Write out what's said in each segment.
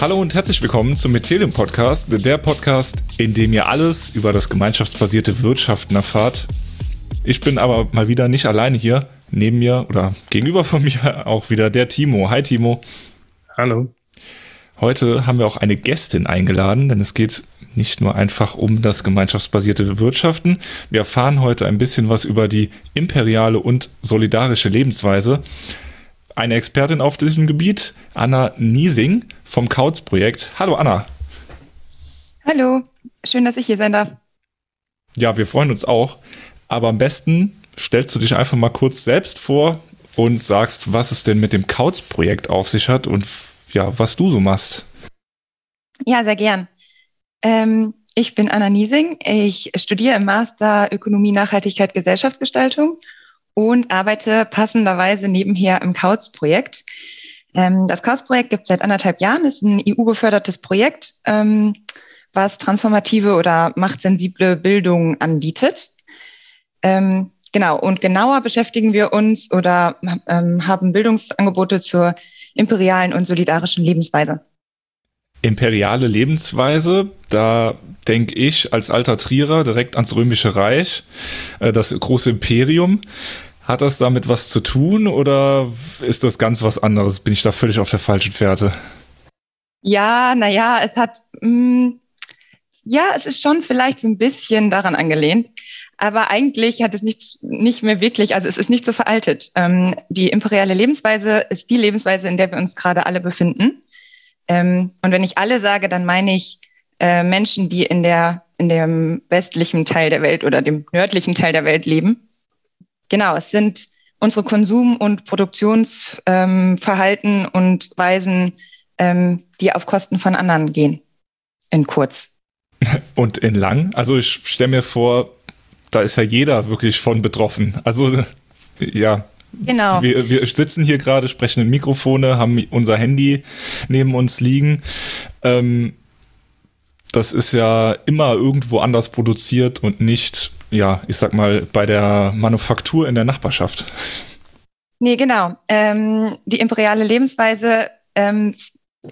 Hallo und herzlich willkommen zum Mycelium Podcast, der Podcast, in dem ihr alles über das gemeinschaftsbasierte Wirtschaften erfahrt. Ich bin aber mal wieder nicht alleine hier. Neben mir oder gegenüber von mir auch wieder der Timo. Hi Timo. Hallo. Heute haben wir auch eine Gästin eingeladen, denn es geht nicht nur einfach um das gemeinschaftsbasierte Wirtschaften. Wir erfahren heute ein bisschen was über die imperiale und solidarische Lebensweise eine Expertin auf diesem Gebiet, Anna Niesing vom Kautz-Projekt. Hallo Anna. Hallo, schön, dass ich hier sein darf. Ja, wir freuen uns auch. Aber am besten stellst du dich einfach mal kurz selbst vor und sagst, was es denn mit dem Kautz-Projekt auf sich hat und ja, was du so machst. Ja, sehr gern. Ähm, ich bin Anna Niesing. Ich studiere im Master Ökonomie, Nachhaltigkeit, Gesellschaftsgestaltung und arbeite passenderweise nebenher im Kautz-Projekt. Ähm, das Kautz-Projekt gibt es seit anderthalb Jahren, ist ein EU-gefördertes Projekt, ähm, was transformative oder machtsensible Bildung anbietet. Ähm, genau, und genauer beschäftigen wir uns oder haben Bildungsangebote zur imperialen und solidarischen Lebensweise. Imperiale Lebensweise, da denke ich als alter Trierer direkt ans Römische Reich, äh, das große Imperium. Hat das damit was zu tun oder ist das ganz was anderes? Bin ich da völlig auf der falschen Fährte? Ja, naja, es hat, mh, mm, ja, es ist schon vielleicht so ein bisschen daran angelehnt, aber eigentlich hat es nichts, nicht mehr wirklich, also es ist nicht so veraltet. Ähm, die imperiale Lebensweise ist die Lebensweise, in der wir uns gerade alle befinden. Ähm, und wenn ich alle sage, dann meine ich äh, Menschen, die in der in dem westlichen Teil der Welt oder dem nördlichen Teil der Welt leben. Genau, es sind unsere Konsum- und Produktionsverhalten ähm, und Weisen, ähm, die auf Kosten von anderen gehen. In kurz. Und in lang? Also ich stelle mir vor, da ist ja jeder wirklich von betroffen. Also ja. Genau. Wir, wir sitzen hier gerade, sprechen in Mikrofone, haben unser Handy neben uns liegen. Ähm, das ist ja immer irgendwo anders produziert und nicht ja, ich sag mal, bei der Manufaktur in der Nachbarschaft. Nee, genau. Ähm, die imperiale Lebensweise ähm,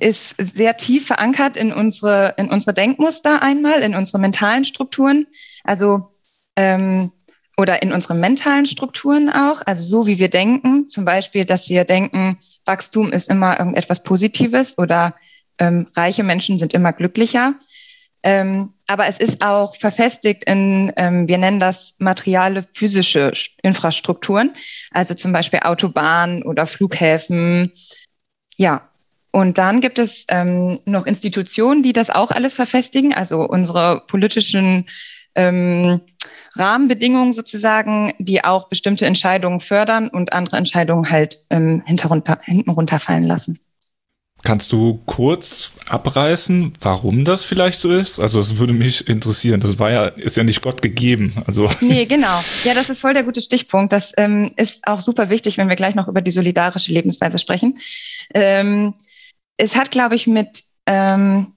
ist sehr tief verankert in unsere, in unsere Denkmuster einmal, in unsere mentalen Strukturen, also ähm, oder in unsere mentalen Strukturen auch, also so wie wir denken, zum Beispiel, dass wir denken, Wachstum ist immer irgendetwas Positives oder ähm, reiche Menschen sind immer glücklicher. Ähm, aber es ist auch verfestigt in, ähm, wir nennen das materiale physische Infrastrukturen, also zum Beispiel Autobahnen oder Flughäfen. Ja, und dann gibt es ähm, noch Institutionen, die das auch alles verfestigen, also unsere politischen ähm, Rahmenbedingungen sozusagen, die auch bestimmte Entscheidungen fördern und andere Entscheidungen halt ähm, hinten runterfallen lassen. Kannst du kurz abreißen, warum das vielleicht so ist? Also es würde mich interessieren. Das war ja, ist ja nicht Gott gegeben. Also. Nee, genau. Ja, das ist voll der gute Stichpunkt. Das ähm, ist auch super wichtig, wenn wir gleich noch über die solidarische Lebensweise sprechen. Ähm, es hat, glaube ich, mit ähm,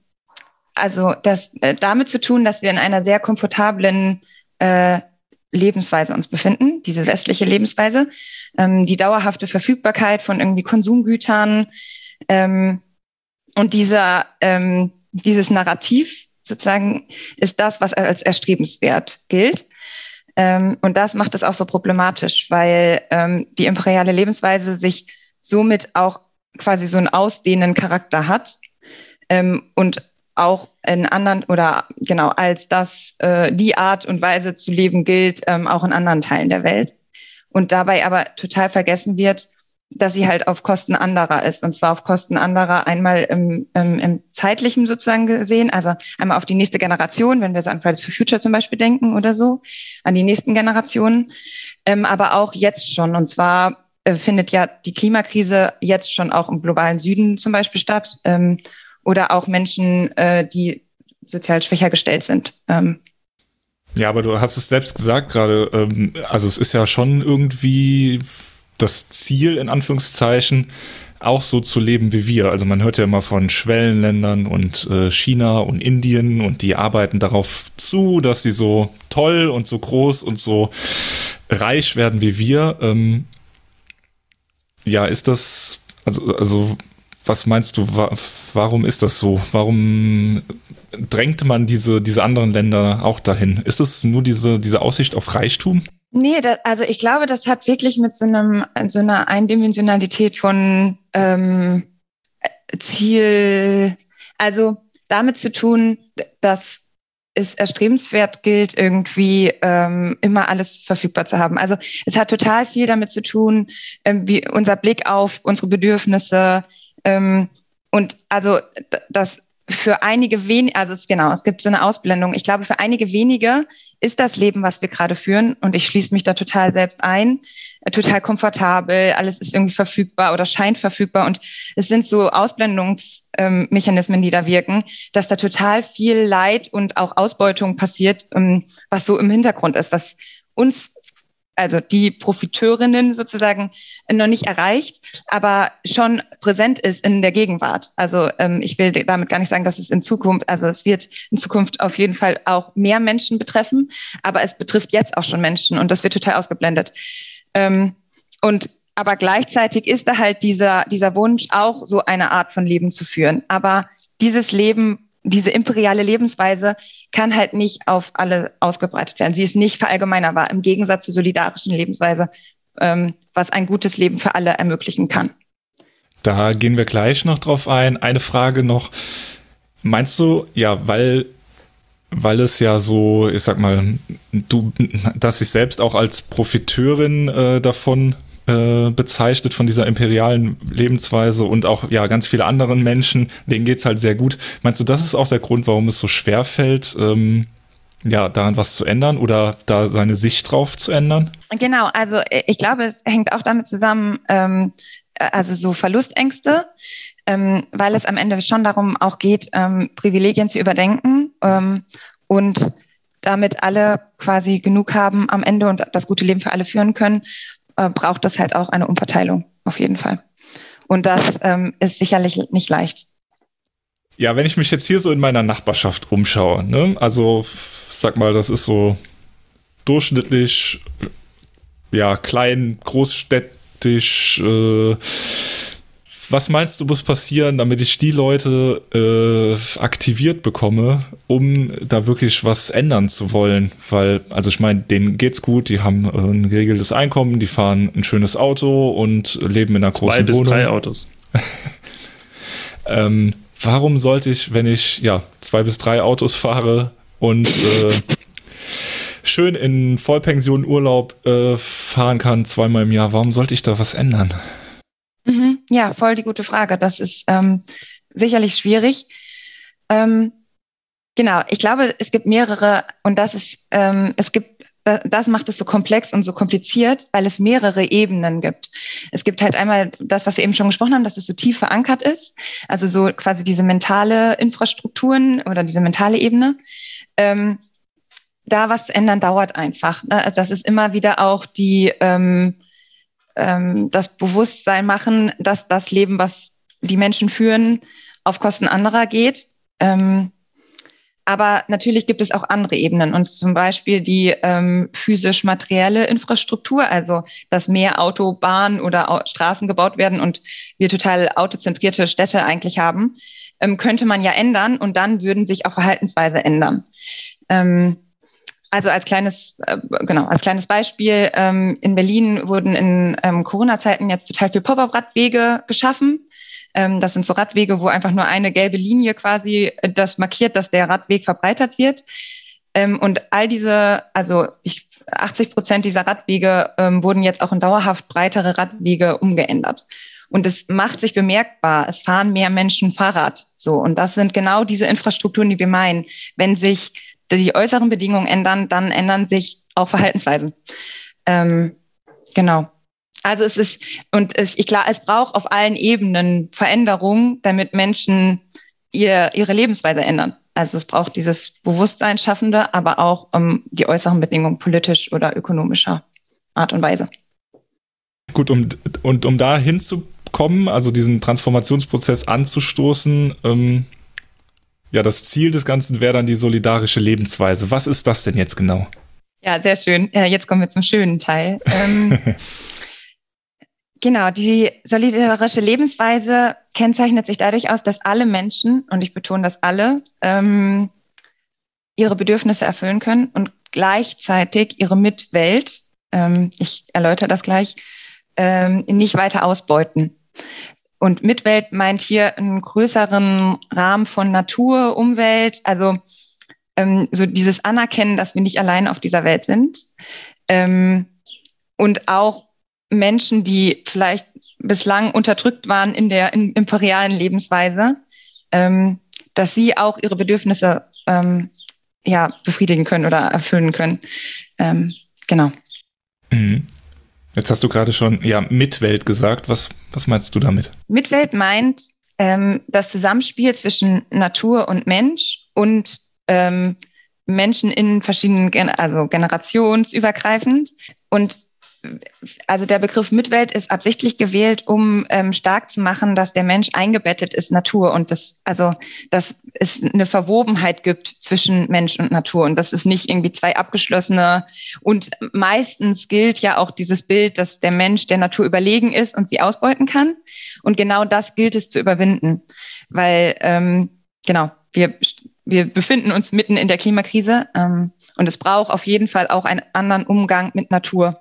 also das äh, damit zu tun, dass wir in einer sehr komfortablen äh, Lebensweise uns befinden, diese westliche Lebensweise, ähm, die dauerhafte Verfügbarkeit von irgendwie Konsumgütern, ähm, und dieser, ähm, dieses Narrativ sozusagen ist das, was als erstrebenswert gilt. Ähm, und das macht es auch so problematisch, weil ähm, die imperiale Lebensweise sich somit auch quasi so einen ausdehnenden Charakter hat ähm, und auch in anderen oder genau als das äh, die Art und Weise zu leben gilt, ähm, auch in anderen Teilen der Welt. Und dabei aber total vergessen wird, dass sie halt auf Kosten anderer ist. Und zwar auf Kosten anderer einmal im, im, im zeitlichen sozusagen gesehen, also einmal auf die nächste Generation, wenn wir so an Fridays for Future zum Beispiel denken oder so, an die nächsten Generationen, ähm, aber auch jetzt schon. Und zwar äh, findet ja die Klimakrise jetzt schon auch im globalen Süden zum Beispiel statt ähm, oder auch Menschen, äh, die sozial schwächer gestellt sind. Ähm, ja, aber du hast es selbst gesagt gerade, ähm, also es ist ja schon irgendwie das Ziel, in Anführungszeichen, auch so zu leben wie wir. Also man hört ja immer von Schwellenländern und äh, China und Indien und die arbeiten darauf zu, dass sie so toll und so groß und so reich werden wie wir. Ähm, ja, ist das, also, also was meinst du, wa warum ist das so? Warum drängt man diese, diese anderen Länder auch dahin? Ist es nur diese, diese Aussicht auf Reichtum? Nee, das, also ich glaube, das hat wirklich mit so einem, so einer Eindimensionalität von ähm, Ziel, also damit zu tun, dass es erstrebenswert gilt, irgendwie ähm, immer alles verfügbar zu haben. Also es hat total viel damit zu tun, ähm, wie unser Blick auf unsere Bedürfnisse ähm, und also das für einige wenige, also es, genau, es gibt so eine Ausblendung. Ich glaube, für einige wenige ist das Leben, was wir gerade führen, und ich schließe mich da total selbst ein, äh, total komfortabel, alles ist irgendwie verfügbar oder scheint verfügbar. Und es sind so Ausblendungsmechanismen, die da wirken, dass da total viel Leid und auch Ausbeutung passiert, ähm, was so im Hintergrund ist, was uns also die Profiteurinnen sozusagen noch nicht erreicht, aber schon präsent ist in der Gegenwart. Also ähm, ich will damit gar nicht sagen, dass es in Zukunft, also es wird in Zukunft auf jeden Fall auch mehr Menschen betreffen, aber es betrifft jetzt auch schon Menschen und das wird total ausgeblendet. Ähm, und aber gleichzeitig ist da halt dieser, dieser Wunsch, auch so eine Art von Leben zu führen. Aber dieses Leben diese imperiale Lebensweise kann halt nicht auf alle ausgebreitet werden. Sie ist nicht verallgemeinerbar, im Gegensatz zur solidarischen Lebensweise, ähm, was ein gutes Leben für alle ermöglichen kann. Da gehen wir gleich noch drauf ein. Eine Frage noch. Meinst du, ja, weil, weil es ja so, ich sag mal, du, dass sich selbst auch als Profiteurin äh, davon äh, bezeichnet von dieser imperialen Lebensweise und auch ja ganz viele anderen Menschen, denen geht's halt sehr gut. Meinst du, das ist auch der Grund, warum es so schwer fällt, ähm, ja, daran was zu ändern oder da seine Sicht drauf zu ändern? Genau, also äh, ich glaube, es hängt auch damit zusammen, ähm, äh, also so Verlustängste, ähm, weil es am Ende schon darum auch geht, ähm, Privilegien zu überdenken ähm, und damit alle quasi genug haben am Ende und das gute Leben für alle führen können äh, braucht es halt auch eine Umverteilung, auf jeden Fall. Und das ähm, ist sicherlich nicht leicht. Ja, wenn ich mich jetzt hier so in meiner Nachbarschaft umschaue, ne? also sag mal, das ist so durchschnittlich, ja, klein, großstädtisch, äh, was meinst du, muss passieren, damit ich die Leute äh, aktiviert bekomme, um da wirklich was ändern zu wollen? Weil, also ich meine, denen geht's gut, die haben äh, ein geregeltes Einkommen, die fahren ein schönes Auto und leben in einer Zwei großen bis Wohnung. drei Autos. ähm, warum sollte ich, wenn ich ja zwei bis drei Autos fahre und äh, schön in Vollpension Urlaub äh, fahren kann, zweimal im Jahr, warum sollte ich da was ändern? Ja, voll die gute Frage. Das ist ähm, sicherlich schwierig. Ähm, genau, ich glaube, es gibt mehrere und das ist, ähm, es gibt, das macht es so komplex und so kompliziert, weil es mehrere Ebenen gibt. Es gibt halt einmal das, was wir eben schon gesprochen haben, dass es so tief verankert ist, also so quasi diese mentale Infrastrukturen oder diese mentale Ebene. Ähm, da was zu ändern dauert einfach. Ne? Das ist immer wieder auch die ähm, ähm, das Bewusstsein machen, dass das Leben, was die Menschen führen, auf Kosten anderer geht. Ähm, aber natürlich gibt es auch andere Ebenen und zum Beispiel die ähm, physisch-materielle Infrastruktur, also dass mehr Autobahnen oder Straßen gebaut werden und wir total autozentrierte Städte eigentlich haben, ähm, könnte man ja ändern und dann würden sich auch Verhaltensweise ändern. Ähm, also als kleines, äh, genau, als kleines Beispiel, ähm, in Berlin wurden in ähm, Corona-Zeiten jetzt total viel Pop-up-Radwege geschaffen. Ähm, das sind so Radwege, wo einfach nur eine gelbe Linie quasi äh, das markiert, dass der Radweg verbreitert wird. Ähm, und all diese, also ich, 80 Prozent dieser Radwege ähm, wurden jetzt auch in dauerhaft breitere Radwege umgeändert. Und es macht sich bemerkbar. Es fahren mehr Menschen Fahrrad. So. Und das sind genau diese Infrastrukturen, die wir meinen. Wenn sich die äußeren Bedingungen ändern, dann ändern sich auch Verhaltensweisen. Ähm, genau. Also es ist, und es, ich klar, es braucht auf allen Ebenen Veränderungen, damit Menschen ihr, ihre Lebensweise ändern. Also es braucht dieses Bewusstsein schaffende, aber auch um, ähm, die äußeren Bedingungen politisch oder ökonomischer Art und Weise. Gut, um, und um da hinzukommen, also diesen Transformationsprozess anzustoßen, ähm, ja, das Ziel des Ganzen wäre dann die solidarische Lebensweise. Was ist das denn jetzt genau? Ja, sehr schön. Ja, jetzt kommen wir zum schönen Teil. Ähm, Genau, die solidarische Lebensweise kennzeichnet sich dadurch aus, dass alle Menschen, und ich betone das alle, ähm, ihre Bedürfnisse erfüllen können und gleichzeitig ihre Mitwelt, ähm, ich erläutere das gleich, ähm, nicht weiter ausbeuten. Und Mitwelt meint hier einen größeren Rahmen von Natur, Umwelt, also ähm, so dieses Anerkennen, dass wir nicht allein auf dieser Welt sind. Ähm, und auch Menschen, die vielleicht bislang unterdrückt waren in der in, imperialen Lebensweise, ähm, dass sie auch ihre Bedürfnisse ähm, ja, befriedigen können oder erfüllen können. Ähm, genau. Mhm. Jetzt hast du gerade schon ja Mitwelt gesagt. Was, was meinst du damit? Mitwelt meint ähm, das Zusammenspiel zwischen Natur und Mensch und ähm, Menschen in verschiedenen, Gen also generationsübergreifend. Und also der Begriff Mitwelt ist absichtlich gewählt, um ähm, stark zu machen, dass der Mensch eingebettet ist Natur und das, also dass es eine Verwobenheit gibt zwischen Mensch und Natur und das ist nicht irgendwie zwei abgeschlossene und meistens gilt ja auch dieses Bild, dass der Mensch der Natur überlegen ist und sie ausbeuten kann und genau das gilt es zu überwinden, weil ähm, genau wir wir befinden uns mitten in der Klimakrise ähm, und es braucht auf jeden Fall auch einen anderen Umgang mit Natur.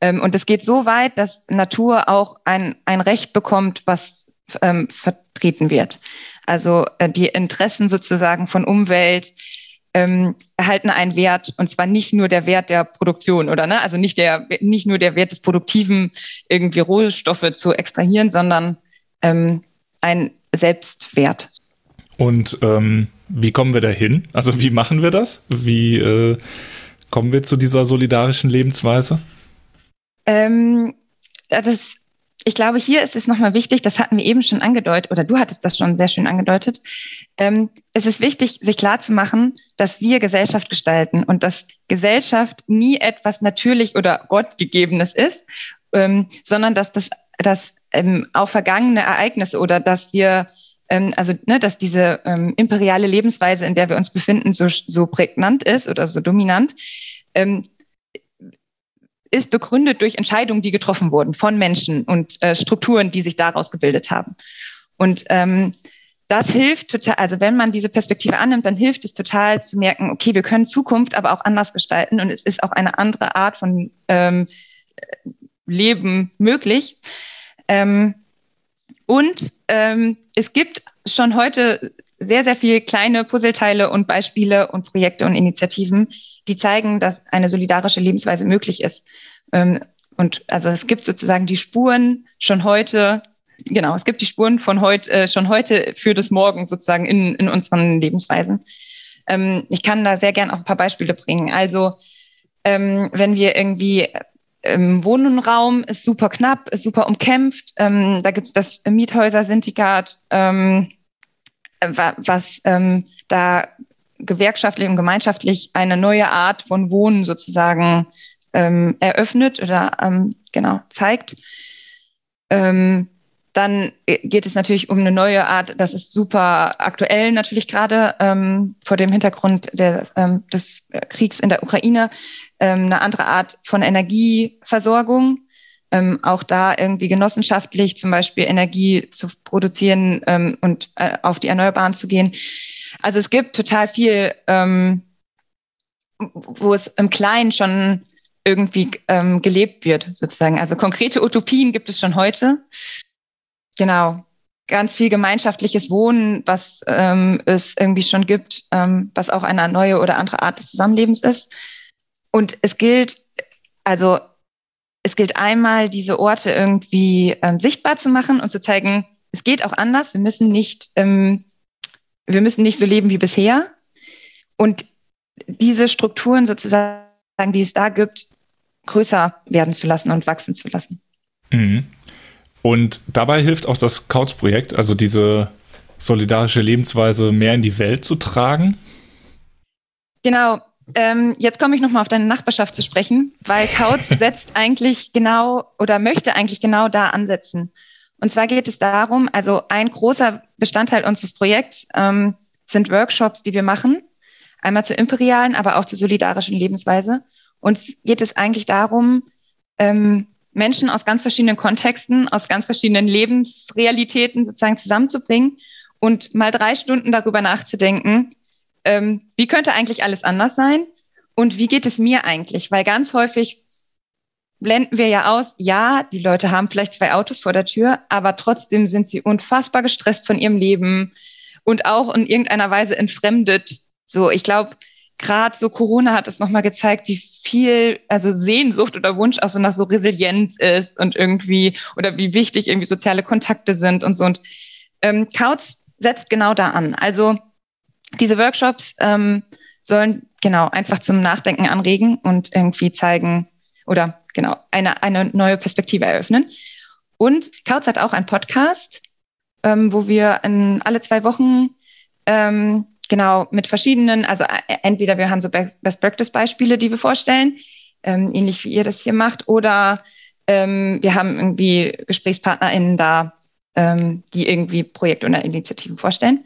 Ähm, und es geht so weit, dass Natur auch ein, ein Recht bekommt, was ähm, vertreten wird. Also äh, die Interessen sozusagen von Umwelt ähm, erhalten einen Wert und zwar nicht nur der Wert der Produktion oder ne, also nicht der nicht nur der Wert des Produktiven irgendwie Rohstoffe zu extrahieren, sondern ähm, ein Selbstwert. Und ähm, wie kommen wir dahin? Also wie machen wir das? Wie äh, kommen wir zu dieser solidarischen Lebensweise? Ähm, das, ich glaube, hier ist es nochmal wichtig, das hatten wir eben schon angedeutet, oder du hattest das schon sehr schön angedeutet. Ähm, es ist wichtig, sich klarzumachen, dass wir Gesellschaft gestalten und dass Gesellschaft nie etwas natürlich oder Gottgegebenes ist, ähm, sondern dass das dass, ähm, auch vergangene Ereignisse oder dass wir ähm, also ne, dass diese ähm, imperiale Lebensweise, in der wir uns befinden, so, so prägnant ist oder so dominant, ähm, ist begründet durch Entscheidungen, die getroffen wurden von Menschen und äh, Strukturen, die sich daraus gebildet haben. Und ähm, das hilft total, also wenn man diese Perspektive annimmt, dann hilft es total zu merken, okay, wir können Zukunft aber auch anders gestalten und es ist auch eine andere Art von ähm, Leben möglich. Ähm, und ähm, es gibt schon heute sehr, sehr viele kleine Puzzleteile und Beispiele und Projekte und Initiativen, die zeigen, dass eine solidarische Lebensweise möglich ist. Ähm, und also es gibt sozusagen die Spuren schon heute, genau, es gibt die Spuren von heute, äh, schon heute für das Morgen sozusagen in, in unseren Lebensweisen. Ähm, ich kann da sehr gern auch ein paar Beispiele bringen. Also ähm, wenn wir irgendwie im Wohnraum ist super knapp, ist super umkämpft. Da gibt es das Miethäuser-Syndikat, was ähm, da gewerkschaftlich und gemeinschaftlich eine neue Art von Wohnen sozusagen ähm, eröffnet oder ähm, genau zeigt. Ähm, dann geht es natürlich um eine neue Art, das ist super aktuell natürlich gerade ähm, vor dem Hintergrund der, ähm, des Kriegs in der Ukraine, ähm, eine andere Art von Energieversorgung. Ähm, auch da irgendwie genossenschaftlich zum Beispiel Energie zu produzieren ähm, und äh, auf die Erneuerbaren zu gehen. Also es gibt total viel, ähm, wo es im Kleinen schon irgendwie ähm, gelebt wird, sozusagen. Also konkrete Utopien gibt es schon heute. Genau. Ganz viel gemeinschaftliches Wohnen, was ähm, es irgendwie schon gibt, ähm, was auch eine neue oder andere Art des Zusammenlebens ist. Und es gilt, also es gilt einmal, diese Orte irgendwie ähm, sichtbar zu machen und zu zeigen, es geht auch anders. Wir müssen nicht, ähm, wir müssen nicht so leben wie bisher. Und diese Strukturen sozusagen, die es da gibt, größer werden zu lassen und wachsen zu lassen. Mhm. Und dabei hilft auch das Couch-Projekt, also diese solidarische Lebensweise mehr in die Welt zu tragen. Genau. Ähm, jetzt komme ich nochmal auf deine Nachbarschaft zu sprechen, weil Couch setzt eigentlich genau oder möchte eigentlich genau da ansetzen. Und zwar geht es darum, also ein großer Bestandteil unseres Projekts ähm, sind Workshops, die wir machen, einmal zur imperialen, aber auch zur solidarischen Lebensweise. Und geht es eigentlich darum, ähm, Menschen aus ganz verschiedenen Kontexten, aus ganz verschiedenen Lebensrealitäten sozusagen zusammenzubringen und mal drei Stunden darüber nachzudenken, ähm, wie könnte eigentlich alles anders sein und wie geht es mir eigentlich? Weil ganz häufig blenden wir ja aus, ja, die Leute haben vielleicht zwei Autos vor der Tür, aber trotzdem sind sie unfassbar gestresst von ihrem Leben und auch in irgendeiner Weise entfremdet. So, ich glaube, gerade so Corona hat es nochmal gezeigt, wie viel, also Sehnsucht oder Wunsch auch so nach so Resilienz ist und irgendwie, oder wie wichtig irgendwie soziale Kontakte sind und so. Und ähm, Kautz setzt genau da an. Also diese Workshops ähm, sollen genau einfach zum Nachdenken anregen und irgendwie zeigen oder genau eine, eine neue Perspektive eröffnen. Und Kautz hat auch einen Podcast, ähm, wo wir in alle zwei Wochen ähm, genau mit verschiedenen, also entweder wir haben so Best Practice Beispiele, die wir vorstellen, ähm, ähnlich wie ihr das hier macht, oder ähm, wir haben irgendwie GesprächspartnerInnen da, ähm, die irgendwie Projekte oder Initiativen vorstellen.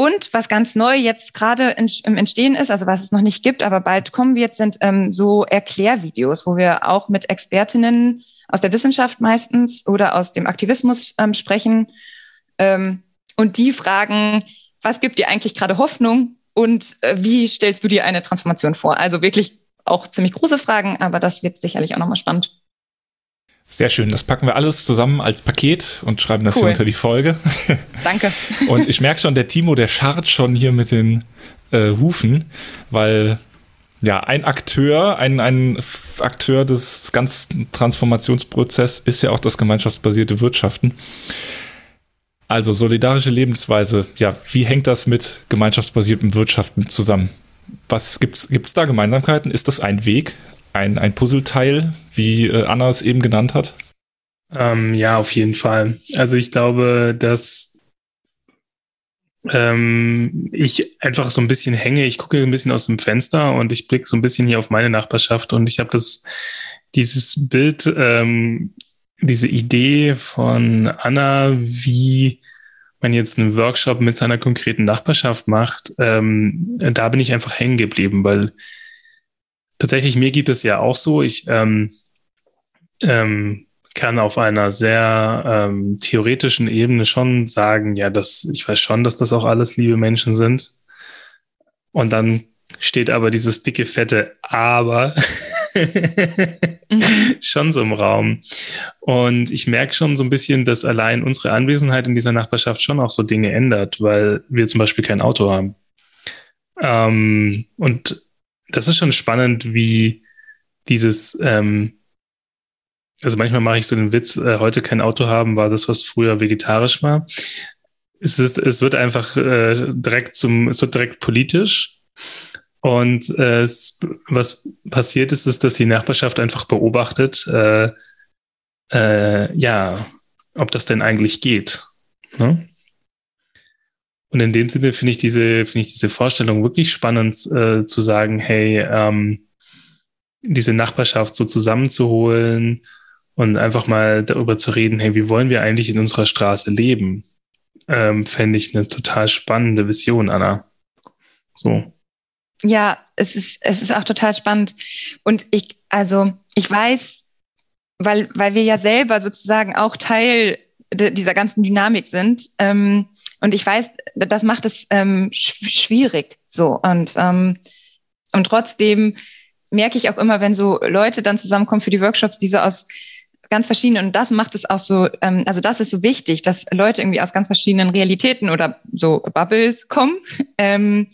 Und was ganz neu jetzt gerade im Entstehen ist, also was es noch nicht gibt, aber bald kommen wird, sind ähm, so Erklärvideos, wo wir auch mit Expertinnen aus der Wissenschaft meistens oder aus dem Aktivismus ähm, sprechen ähm, und die fragen, was gibt dir eigentlich gerade Hoffnung und äh, wie stellst du dir eine Transformation vor? Also wirklich auch ziemlich große Fragen, aber das wird sicherlich auch nochmal spannend. Sehr schön. Das packen wir alles zusammen als Paket und schreiben das cool. hier unter die Folge. Danke. und ich merke schon, der Timo, der scharrt schon hier mit den äh, Hufen, weil ja, ein Akteur, ein, ein Akteur des ganzen Transformationsprozesses ist ja auch das gemeinschaftsbasierte Wirtschaften. Also solidarische Lebensweise, ja, wie hängt das mit gemeinschaftsbasiertem Wirtschaften zusammen? Was gibt's, gibt's da Gemeinsamkeiten? Ist das ein Weg, ein, ein Puzzleteil, wie äh, Anna es eben genannt hat? Ähm, ja, auf jeden Fall. Also ich glaube, dass ähm, ich einfach so ein bisschen hänge. Ich gucke ein bisschen aus dem Fenster und ich blicke so ein bisschen hier auf meine Nachbarschaft und ich habe das dieses Bild ähm, diese Idee von Anna, wie man jetzt einen Workshop mit seiner konkreten Nachbarschaft macht, ähm, da bin ich einfach hängen geblieben, weil tatsächlich mir gibt es ja auch so, ich ähm, ähm, kann auf einer sehr ähm, theoretischen Ebene schon sagen, ja, das, ich weiß schon, dass das auch alles liebe Menschen sind. Und dann steht aber dieses dicke, fette Aber schon so im Raum. Und ich merke schon so ein bisschen, dass allein unsere Anwesenheit in dieser Nachbarschaft schon auch so Dinge ändert, weil wir zum Beispiel kein Auto haben. Ähm, und das ist schon spannend, wie dieses, ähm, also manchmal mache ich so den Witz, äh, heute kein Auto haben war das, was früher vegetarisch war. Es, ist, es wird einfach äh, direkt zum, es wird direkt politisch und äh, was passiert ist, ist, dass die Nachbarschaft einfach beobachtet, äh, äh, ja, ob das denn eigentlich geht. Ne? Und in dem Sinne finde ich diese, finde ich diese Vorstellung wirklich spannend, äh, zu sagen, hey, ähm, diese Nachbarschaft so zusammenzuholen und einfach mal darüber zu reden, hey, wie wollen wir eigentlich in unserer Straße leben? Ähm, fände ich eine total spannende Vision, Anna. So. Ja, es ist, es ist auch total spannend. Und ich, also, ich weiß, weil, weil wir ja selber sozusagen auch Teil dieser ganzen Dynamik sind. Ähm, und ich weiß, das macht es ähm, schwierig so. Und, ähm, und trotzdem merke ich auch immer, wenn so Leute dann zusammenkommen für die Workshops, die so aus ganz verschiedenen, und das macht es auch so, ähm, also das ist so wichtig, dass Leute irgendwie aus ganz verschiedenen Realitäten oder so Bubbles kommen. Ähm,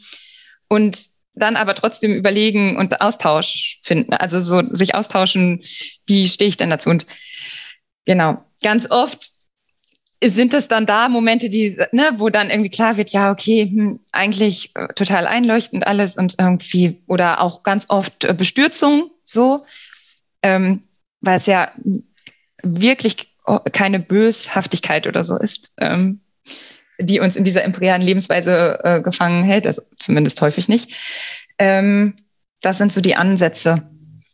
und dann aber trotzdem überlegen und Austausch finden, also so sich austauschen, wie stehe ich denn dazu? Und genau, ganz oft sind es dann da Momente, die, ne, wo dann irgendwie klar wird, ja, okay, hm, eigentlich äh, total einleuchtend alles und irgendwie, oder auch ganz oft äh, Bestürzung, so, ähm, weil es ja wirklich keine Böshaftigkeit oder so ist, ähm, die uns in dieser imperialen Lebensweise äh, gefangen hält, also zumindest häufig nicht. Ähm, das sind so die Ansätze,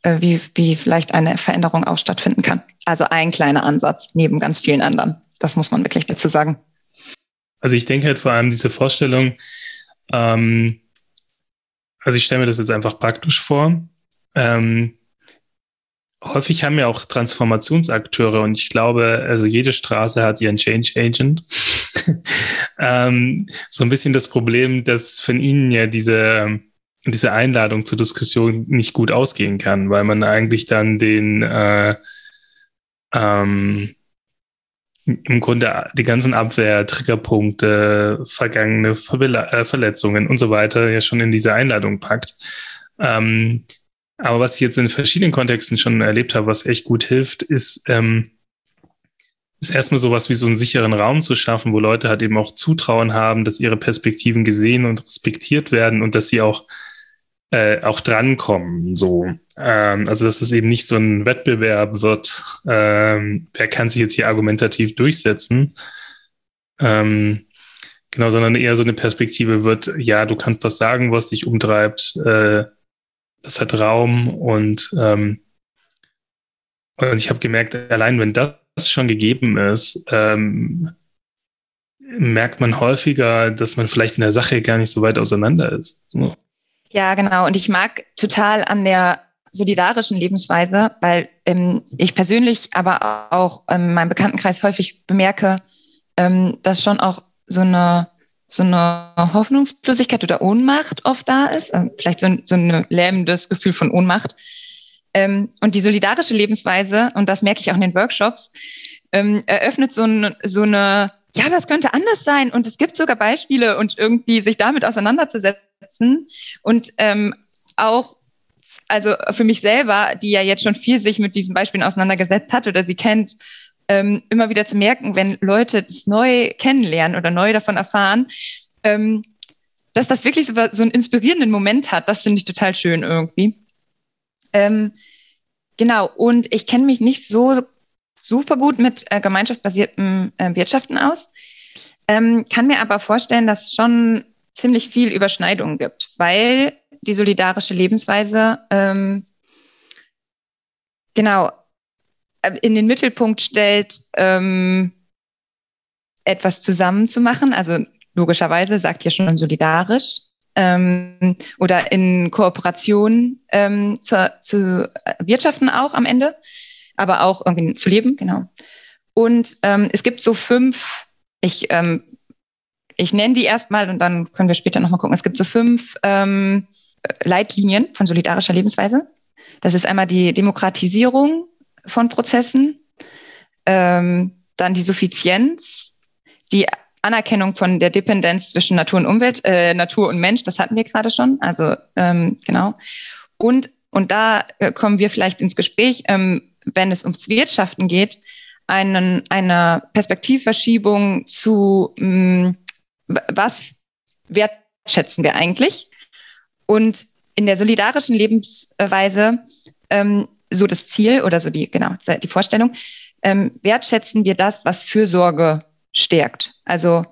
äh, wie, wie vielleicht eine Veränderung auch stattfinden kann. Also ein kleiner Ansatz neben ganz vielen anderen. Das muss man wirklich dazu sagen. Also ich denke halt vor allem diese Vorstellung, ähm, also ich stelle mir das jetzt einfach praktisch vor. Ähm, häufig haben ja auch Transformationsakteure und ich glaube, also jede Straße hat ihren Change Agent. ähm, so ein bisschen das Problem, dass von ihnen ja diese, diese Einladung zur Diskussion nicht gut ausgehen kann, weil man eigentlich dann den äh, ähm, im Grunde die ganzen Abwehr, Triggerpunkte, vergangene äh, Verletzungen und so weiter ja schon in diese Einladung packt. Ähm, aber was ich jetzt in verschiedenen Kontexten schon erlebt habe, was echt gut hilft, ist, ähm, ist erstmal sowas wie so einen sicheren Raum zu schaffen, wo Leute halt eben auch Zutrauen haben, dass ihre Perspektiven gesehen und respektiert werden und dass sie auch äh, auch drankommen. So, ähm, also dass es eben nicht so ein Wettbewerb wird. Ähm, wer kann sich jetzt hier argumentativ durchsetzen? Ähm, genau, sondern eher so eine Perspektive wird, ja, du kannst das sagen, was dich umtreibt. Äh, das hat Raum und, ähm, und ich habe gemerkt, allein wenn das schon gegeben ist, ähm, merkt man häufiger, dass man vielleicht in der Sache gar nicht so weit auseinander ist. So. Ja, genau. Und ich mag total an der solidarischen Lebensweise, weil ähm, ich persönlich, aber auch in ähm, meinem Bekanntenkreis häufig bemerke, ähm, dass schon auch so eine so eine Hoffnungslosigkeit oder Ohnmacht oft da ist, äh, vielleicht so ein, so ein lähmendes Gefühl von Ohnmacht. Ähm, und die solidarische Lebensweise, und das merke ich auch in den Workshops, ähm, eröffnet so, ein, so eine, ja, aber es könnte anders sein und es gibt sogar Beispiele und irgendwie sich damit auseinanderzusetzen und ähm, auch also für mich selber, die ja jetzt schon viel sich mit diesen Beispielen auseinandergesetzt hat oder sie kennt, ähm, immer wieder zu merken, wenn Leute das neu kennenlernen oder neu davon erfahren, ähm, dass das wirklich so, so, einen inspirierenden Moment hat. Das finde ich total schön irgendwie. Ähm, genau, und ich kenne mich nicht so super gut mit äh, gemeinschaftsbasiertem äh, Wirtschaften aus, ähm, kann mir aber vorstellen, dass schon ziemlich viel Überschneidungen gibt, weil die solidarische Lebensweise ähm, genau äh, in den Mittelpunkt stellt, ähm, etwas zusammen zu machen. Also logischerweise sagt ihr schon solidarisch ähm, oder in Kooperation ähm, zu, zu wirtschaften auch am Ende, aber auch irgendwie zu leben, genau. Und ähm, es gibt so fünf, ich, ähm, ich nenne die erstmal und dann können wir später nochmal gucken. Es gibt so fünf ähm, Leitlinien von solidarischer Lebensweise. Das ist einmal die Demokratisierung, von Prozessen, ähm, dann die Suffizienz, die Anerkennung von der Dependenz zwischen Natur und Umwelt, äh, Natur und Mensch, das hatten wir gerade schon, also ähm, genau. Und, und da äh, kommen wir vielleicht ins Gespräch, ähm, wenn es ums Wirtschaften geht, einen, eine Perspektivverschiebung zu, mh, mm, was wertschätzen wir eigentlich? Und in der solidarischen Lebensweise ähm, so das Ziel oder so die, genau, die Vorstellung, ähm, wertschätzen wir das, was Fürsorge stärkt. Also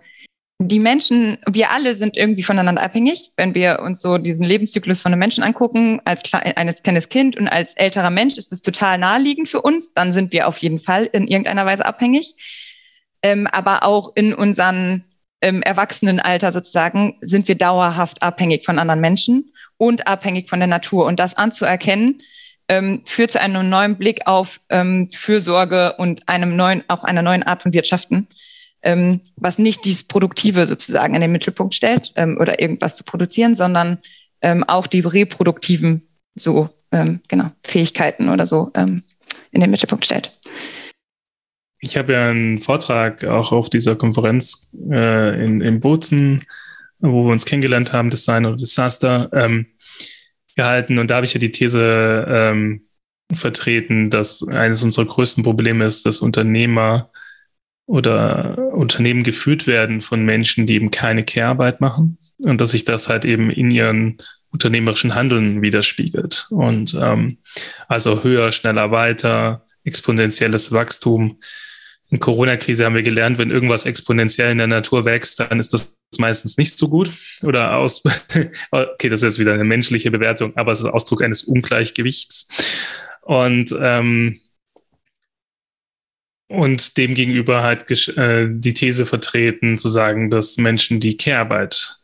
die Menschen, wir alle sind irgendwie voneinander abhängig. Wenn wir uns so diesen Lebenszyklus von einem Menschen angucken, als eines kleines Kind und als älterer Mensch ist es total naheliegend für uns, dann sind wir auf jeden Fall in irgendeiner Weise abhängig. Ähm, aber auch in unserem ähm, Erwachsenenalter sozusagen sind wir dauerhaft abhängig von anderen Menschen und abhängig von der Natur. Und das anzuerkennen, ähm, führt zu einem neuen Blick auf ähm, Fürsorge und einem neuen, auch einer neuen Art von Wirtschaften, ähm, was nicht dieses Produktive sozusagen in den Mittelpunkt stellt ähm, oder irgendwas zu produzieren, sondern ähm, auch die reproduktiven so ähm, genau Fähigkeiten oder so in den Mittelpunkt stellt. Ich habe ja einen Vortrag auch auf dieser Konferenz äh, in, in Bozen, wo wir uns kennengelernt haben, Design oder Disaster. Ähm, gehalten und da habe ich ja die These ähm, vertreten, dass eines unserer größten Probleme ist, dass Unternehmer oder Unternehmen geführt werden von Menschen, die eben keine Care-Arbeit machen und dass sich das halt eben in ihren unternehmerischen Handeln widerspiegelt. Und ähm, also höher, schneller, weiter, exponentielles Wachstum. In Corona-Krise haben wir gelernt, wenn irgendwas exponentiell in der Natur wächst, dann ist das meistens nicht so gut oder aus, okay, das ist jetzt wieder eine menschliche Bewertung, aber es ist Ausdruck eines Ungleichgewichts. Und, ähm, und demgegenüber halt äh, die These vertreten, zu sagen, dass Menschen, die Care-Arbeit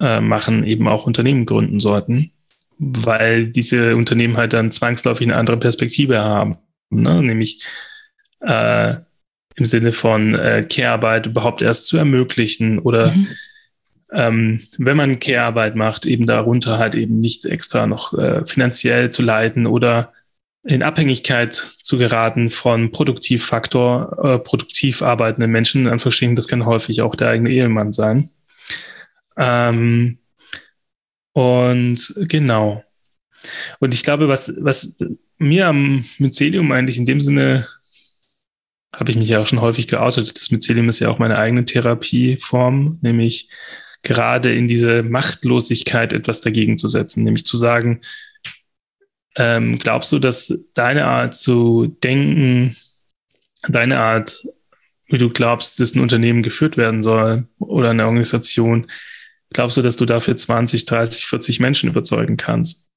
äh, machen, eben auch Unternehmen gründen sollten, weil diese Unternehmen halt dann zwangsläufig eine andere Perspektive haben, ne? nämlich äh, im Sinne von äh, Care-Arbeit überhaupt erst zu ermöglichen oder mhm. ähm, wenn man Care-Arbeit macht, eben darunter halt eben nicht extra noch äh, finanziell zu leiden oder in Abhängigkeit zu geraten von Produktivfaktor, äh, produktiv arbeitenden Menschen, in Anführungsstrichen, das kann häufig auch der eigene Ehemann sein. Ähm, und genau. Und ich glaube, was, was mir am Mycelium eigentlich in dem Sinne, habe ich mich ja auch schon häufig geoutet, das Mycelium ist ja auch meine eigene Therapieform, nämlich gerade in diese Machtlosigkeit etwas dagegen zu setzen, nämlich zu sagen, ähm, glaubst du, dass deine Art zu denken, deine Art, wie du glaubst, dass ein Unternehmen geführt werden soll oder eine Organisation, glaubst du, dass du dafür 20, 30, 40 Menschen überzeugen kannst?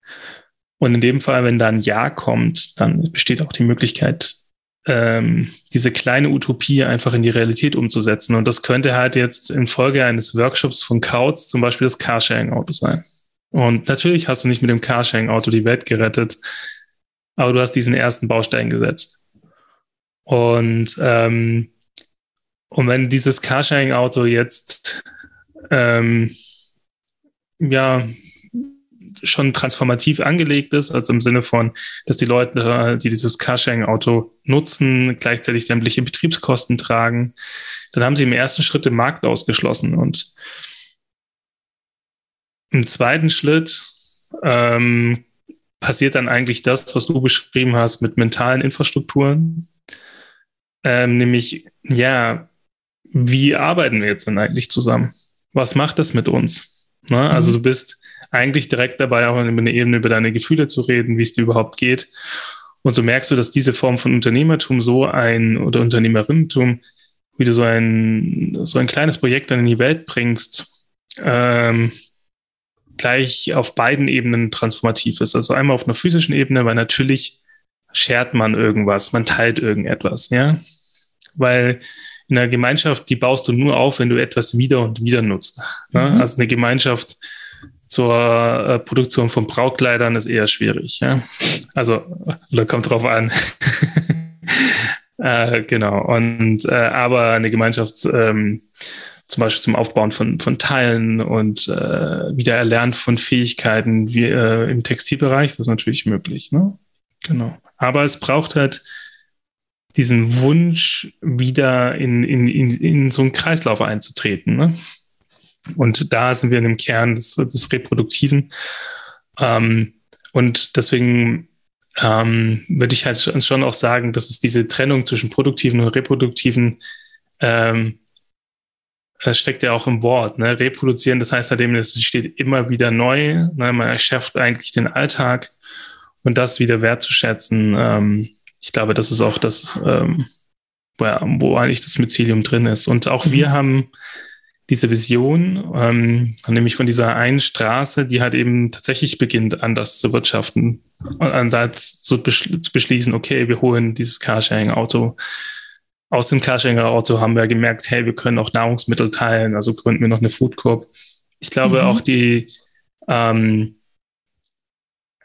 Und in dem Fall, wenn da ein Ja kommt, dann besteht auch die Möglichkeit, ähm, diese kleine Utopie einfach in die Realität umzusetzen. Und das könnte halt jetzt in Folge eines Workshops von Kautz zum Beispiel das Carsharing-Auto sein. Und natürlich hast du nicht mit dem Carsharing-Auto die Welt gerettet, aber du hast diesen ersten Baustein gesetzt. Und, ähm, und wenn dieses Carsharing-Auto jetzt ähm, ja schon transformativ angelegt ist, also im Sinne von, dass die Leute, die dieses Carsharing-Auto nutzen, gleichzeitig sämtliche Betriebskosten tragen, dann haben sie im ersten Schritt den Markt ausgeschlossen. Und im zweiten Schritt ähm, passiert dann eigentlich das, was du beschrieben hast mit mentalen Infrastrukturen. Ähm, nämlich, ja, wie arbeiten wir jetzt denn eigentlich zusammen? Was macht das mit uns? Ne? Also mhm. Also du bist eigentlich direkt dabei, auch in einer Ebene über deine Gefühle zu reden, wie es dir überhaupt geht. Und so merkst du, dass diese Form von Unternehmertum so ein oder Unternehmerinnentum, wie du so ein, so ein kleines Projekt dann in die Welt bringst, ähm, gleich auf beiden Ebenen transformativ ist. Also einmal auf einer physischen Ebene, weil natürlich schert man irgendwas, man teilt irgendetwas, ja. Weil in einer Gemeinschaft, die baust du nur auf, wenn du etwas wieder und wieder nutzt. Ne? Mhm. Also eine Gemeinschaft zur äh, Produktion von Brautkleidern ist eher schwierig. Ja? Also, kommt drauf an. äh, genau. Und äh, aber eine Gemeinschaft ähm, zum Beispiel zum Aufbauen von, von Teilen und äh, Wiedererlernen von Fähigkeiten wie äh, im Textilbereich, das ist natürlich möglich. Ne? Genau. Aber es braucht halt diesen Wunsch, wieder in, in, in, in so einen Kreislauf einzutreten. Ne? Und da sind wir in dem Kern des, des Reproduktiven. Ähm, und deswegen ähm, würde ich halt schon auch sagen, dass es diese Trennung zwischen produktiven und reproduktiven ähm, das steckt ja auch im Wort, ne? reproduzieren, das heißt halt eben, es steht immer wieder neu, ne? man erschafft eigentlich den Alltag und das wieder wertzuschätzen, ähm, ich glaube, das ist auch das, ähm, wo, wo eigentlich das Mycelium drin ist. Und auch wir mhm. haben diese Vision, ähm, nämlich von dieser einen Straße, die halt eben tatsächlich beginnt, anders zu wirtschaften und da zu, beschl zu beschließen, okay, wir holen dieses Carsharing-Auto aus dem Carsharing-Auto haben wir gemerkt, hey, wir können auch Nahrungsmittel teilen, also gründen wir noch eine Food Corp. Ich glaube mhm. auch die, ähm,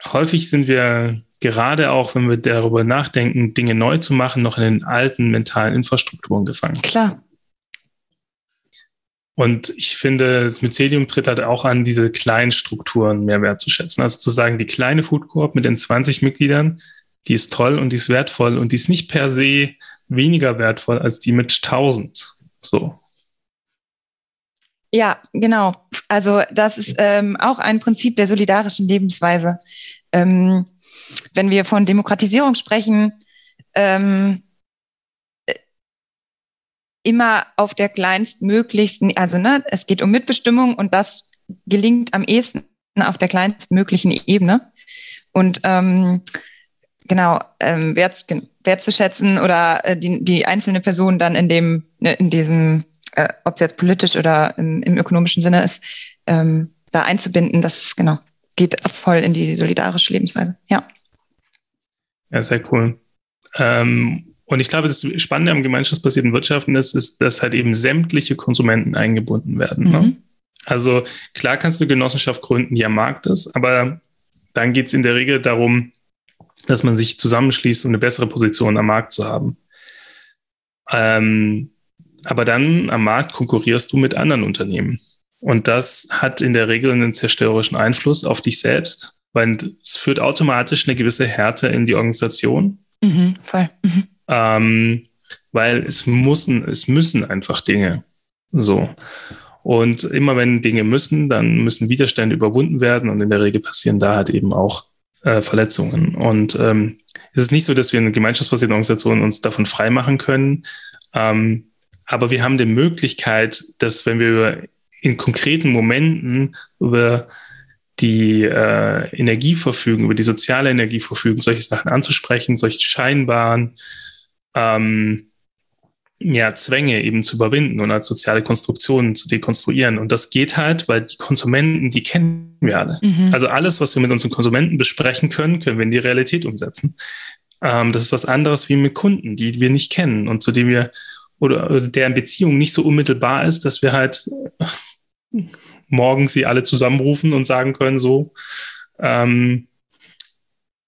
häufig sind wir gerade auch, wenn wir darüber nachdenken, Dinge neu zu machen, noch in den alten mentalen Infrastrukturen gefangen. Klar. Und ich finde, das Mycelium tritt halt auch an, diese kleinen Strukturen mehr wertzuschätzen. Also zu sagen, die kleine Food Corp mit den 20 Mitgliedern, die ist toll und die ist wertvoll und die ist nicht per se weniger wertvoll als die mit 1000. So. Ja, genau. Also das ist ähm, auch ein Prinzip der solidarischen Lebensweise. Ähm, wenn wir von Demokratisierung sprechen, ähm, immer auf der kleinstmöglichsten, also ne, es geht um Mitbestimmung und das gelingt am ehesten auf der kleinstmöglichen Ebene. Und ähm, genau, ähm, wert, wertzuschätzen oder äh, die, die einzelne Person dann in dem, ne, in diesem, äh, ob es jetzt politisch oder im, im ökonomischen Sinne ist, ähm, da einzubinden, das genau geht voll in die solidarische Lebensweise. Ja. Ja, sehr cool. Ähm, und ich glaube, das Spannende am gemeinschaftsbasierten Wirtschaften ist, ist, dass halt eben sämtliche Konsumenten eingebunden werden. Ne? Mhm. Ne? Also klar kannst du Genossenschaft gründen, die am Markt ist, aber dann geht es in der Regel darum, dass man sich zusammenschließt, um eine bessere Position am Markt zu haben. Ähm, aber dann am Markt konkurrierst du mit anderen Unternehmen. Und das hat in der Regel einen zerstörerischen Einfluss auf dich selbst, weil es führt automatisch eine gewisse Härte in die Organisation. Mhm, voll. Mhm. Ähm, weil es müssen, es müssen einfach Dinge. So. Und immer wenn Dinge müssen, dann müssen Widerstände überwunden werden und in der Regel passieren da halt eben auch äh, Verletzungen. Und ähm, es ist nicht so, dass wir in gemeinschaftsbasierten Organisation uns davon freimachen können. Ähm, aber wir haben die Möglichkeit, dass wenn wir in konkreten Momenten über die äh, Energie verfügen, über die soziale Energie verfügen, solche Sachen anzusprechen, solche scheinbaren ähm, ja, Zwänge eben zu überwinden und als soziale Konstruktionen zu dekonstruieren. Und das geht halt, weil die Konsumenten, die kennen wir alle. Mhm. Also alles, was wir mit unseren Konsumenten besprechen können, können wir in die Realität umsetzen. Ähm, das ist was anderes wie mit Kunden, die wir nicht kennen und zu denen wir oder, deren Beziehung nicht so unmittelbar ist, dass wir halt morgen sie alle zusammenrufen und sagen können, so, ähm,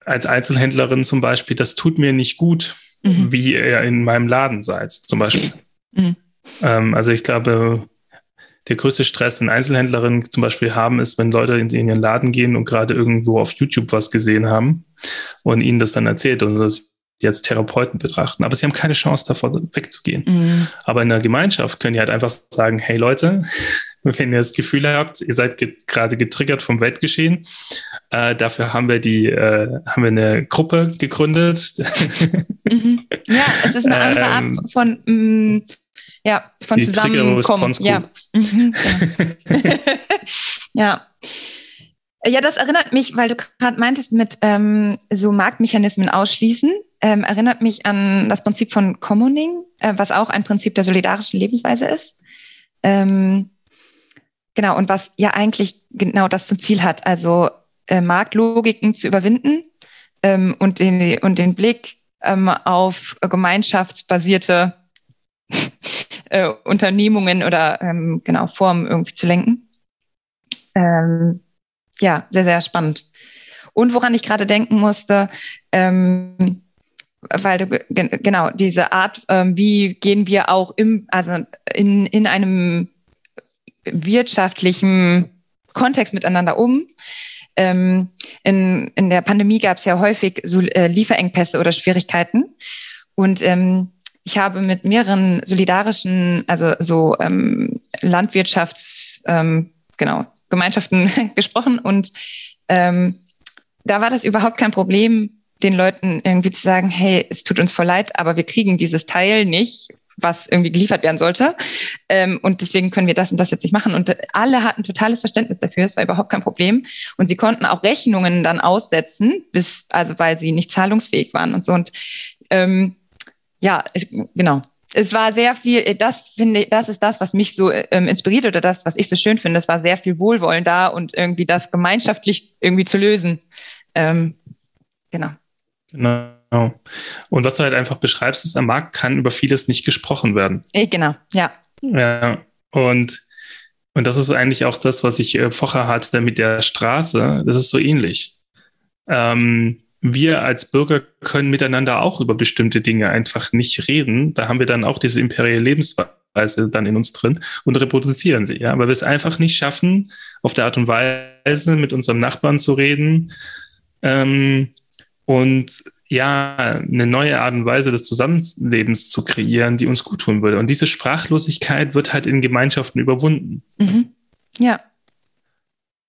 als Einzelhändlerin zum Beispiel, das tut mir nicht gut, mhm. wie ihr in meinem Laden seid, zum Beispiel. Mhm. Ähm, also ich glaube, der größte Stress, den Einzelhändlerinnen zum Beispiel haben, ist, wenn Leute in, in ihren Laden gehen und gerade irgendwo auf YouTube was gesehen haben und ihnen das dann erzählt und das jetzt Therapeuten betrachten. Aber sie haben keine Chance, davon wegzugehen. Mhm. Aber in der Gemeinschaft können die halt einfach sagen, hey Leute, wenn ihr das Gefühl habt, ihr seid get gerade getriggert vom Weltgeschehen, äh, dafür haben wir die, äh, haben wir eine Gruppe gegründet. Mhm. Ja, es ist eine andere ähm, Art von, mh, mm, ja, von Zusammenkommen. Ja. Mhm, genau. ja. Ja, das erinnert mich, weil du gerade meintest mit ähm, so Marktmechanismen ausschließen, ähm, erinnert mich an das Prinzip von Commoning, äh, was auch ein Prinzip der solidarischen Lebensweise ist. Ähm, genau, und was ja eigentlich genau das zum Ziel hat, also äh, Marktlogiken zu überwinden ähm, und, den, und den Blick ähm, auf gemeinschaftsbasierte äh, Unternehmungen oder ähm, genau Formen irgendwie zu lenken. Ähm, ja, sehr, sehr spannend. Und woran ich gerade denken musste, ähm, weil du genau diese Art, ähm, wie gehen wir auch im, also in, in einem wirtschaftlichen Kontext miteinander um. Ähm, in, in der Pandemie gab es ja häufig so äh, Lieferengpässe oder Schwierigkeiten. Und ähm, ich habe mit mehreren solidarischen, also so ähm, Landwirtschafts, ähm, genau, Gemeinschaften gesprochen und ähm, da war das überhaupt kein Problem, den Leuten irgendwie zu sagen, hey, es tut uns voll leid, aber wir kriegen dieses Teil nicht, was irgendwie geliefert werden sollte. Ähm, und deswegen können wir das und das jetzt nicht machen. Und alle hatten totales Verständnis dafür. Es war überhaupt kein Problem. Und sie konnten auch Rechnungen dann aussetzen, bis, also weil sie nicht zahlungsfähig waren und so. Und ähm, ja, genau es war sehr viel, das finde ich, das ist das, was mich so ähm, inspiriert oder das, was ich so schön finde. Es war sehr viel Wohlwollen da und irgendwie das gemeinschaftlich irgendwie zu lösen. Ähm, genau. Genau. Und was du halt einfach beschreibst, ist, am Markt kann über vieles nicht gesprochen werden. Äh, genau, ja. Ja. Und, und das ist eigentlich auch das, was ich äh, vorher hatte mit der Straße. Das ist so ähnlich. Ähm, wir als Bürger können miteinander auch über bestimmte Dinge einfach nicht reden. Da haben wir dann auch diese imperiale Lebensweise dann in uns drin und reproduzieren sie, ja. Weil wir es einfach nicht schaffen, auf der Art und Weise mit unserem Nachbarn zu reden ähm, und ja, eine neue Art und Weise des Zusammenlebens zu kreieren, die uns gut tun würde. Und diese Sprachlosigkeit wird halt in Gemeinschaften überwunden. Mhm. Ja.